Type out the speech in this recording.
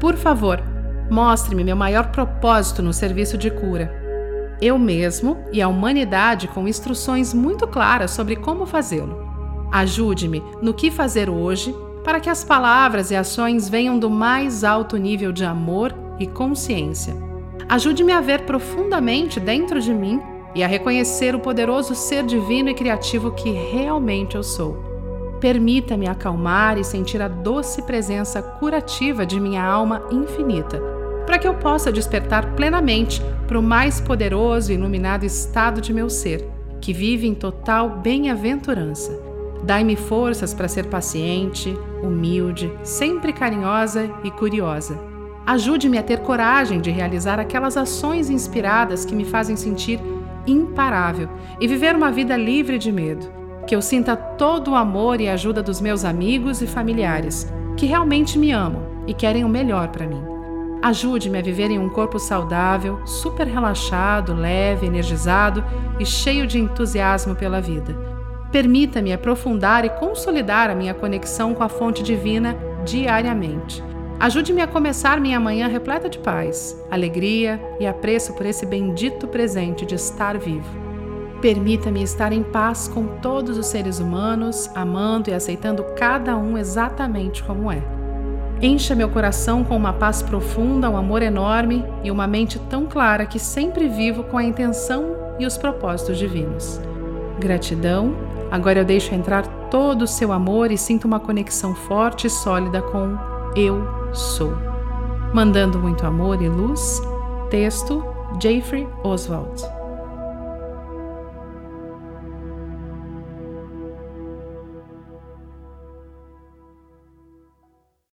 Por favor, mostre-me meu maior propósito no serviço de cura. Eu mesmo e a humanidade com instruções muito claras sobre como fazê-lo. Ajude-me no que fazer hoje para que as palavras e ações venham do mais alto nível de amor e consciência. Ajude-me a ver profundamente dentro de mim e a reconhecer o poderoso ser divino e criativo que realmente eu sou. Permita-me acalmar e sentir a doce presença curativa de minha alma infinita, para que eu possa despertar plenamente para o mais poderoso e iluminado estado de meu ser, que vive em total bem-aventurança Dai-me forças para ser paciente, humilde, sempre carinhosa e curiosa. Ajude-me a ter coragem de realizar aquelas ações inspiradas que me fazem sentir imparável e viver uma vida livre de medo. Que eu sinta todo o amor e ajuda dos meus amigos e familiares, que realmente me amam e querem o melhor para mim. Ajude-me a viver em um corpo saudável, super relaxado, leve, energizado e cheio de entusiasmo pela vida Permita-me aprofundar e consolidar a minha conexão com a fonte divina diariamente. Ajude-me a começar minha manhã repleta de paz, alegria e apreço por esse bendito presente de estar vivo. Permita-me estar em paz com todos os seres humanos, amando e aceitando cada um exatamente como é. Encha meu coração com uma paz profunda, um amor enorme e uma mente tão clara que sempre vivo com a intenção e os propósitos divinos. Gratidão Agora eu deixo entrar todo o seu amor e sinto uma conexão forte e sólida com Eu Sou. Mandando muito amor e luz. Texto Jeffrey Oswald.